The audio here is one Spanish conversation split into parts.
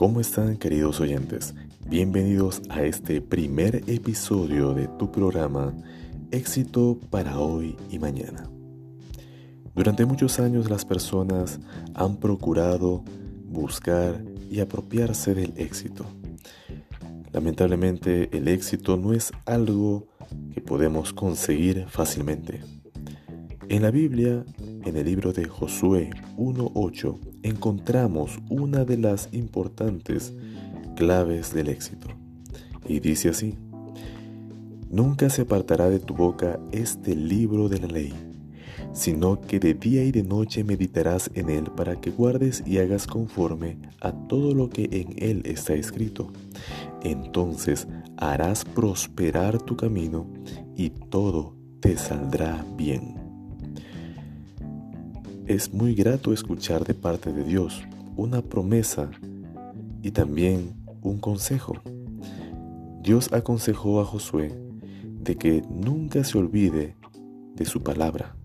¿Cómo están queridos oyentes? Bienvenidos a este primer episodio de tu programa Éxito para hoy y mañana. Durante muchos años las personas han procurado buscar y apropiarse del éxito. Lamentablemente el éxito no es algo que podemos conseguir fácilmente. En la Biblia, en el libro de Josué 1.8, encontramos una de las importantes claves del éxito. Y dice así, Nunca se apartará de tu boca este libro de la ley, sino que de día y de noche meditarás en él para que guardes y hagas conforme a todo lo que en él está escrito. Entonces harás prosperar tu camino y todo te saldrá bien. Es muy grato escuchar de parte de Dios una promesa y también un consejo. Dios aconsejó a Josué de que nunca se olvide de su palabra.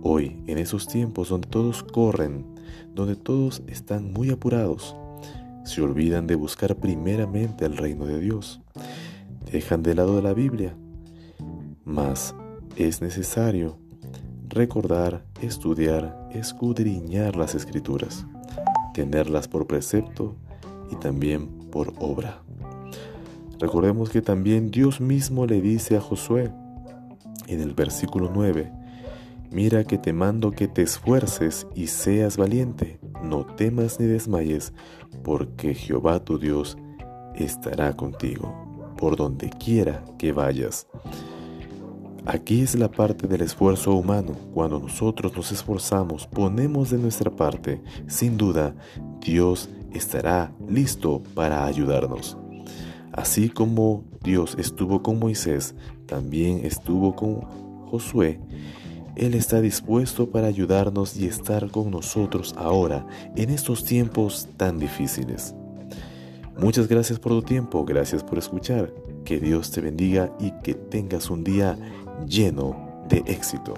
Hoy, en esos tiempos donde todos corren, donde todos están muy apurados, se olvidan de buscar primeramente el reino de Dios. Dejan de lado la Biblia. Mas es necesario recordar, estudiar, escudriñar las escrituras, tenerlas por precepto y también por obra. Recordemos que también Dios mismo le dice a Josué en el versículo 9, Mira que te mando que te esfuerces y seas valiente, no temas ni desmayes, porque Jehová tu Dios estará contigo, por donde quiera que vayas. Aquí es la parte del esfuerzo humano. Cuando nosotros nos esforzamos, ponemos de nuestra parte, sin duda, Dios estará listo para ayudarnos. Así como Dios estuvo con Moisés, también estuvo con Josué. Él está dispuesto para ayudarnos y estar con nosotros ahora, en estos tiempos tan difíciles. Muchas gracias por tu tiempo, gracias por escuchar. Que Dios te bendiga y que tengas un día lleno de éxito.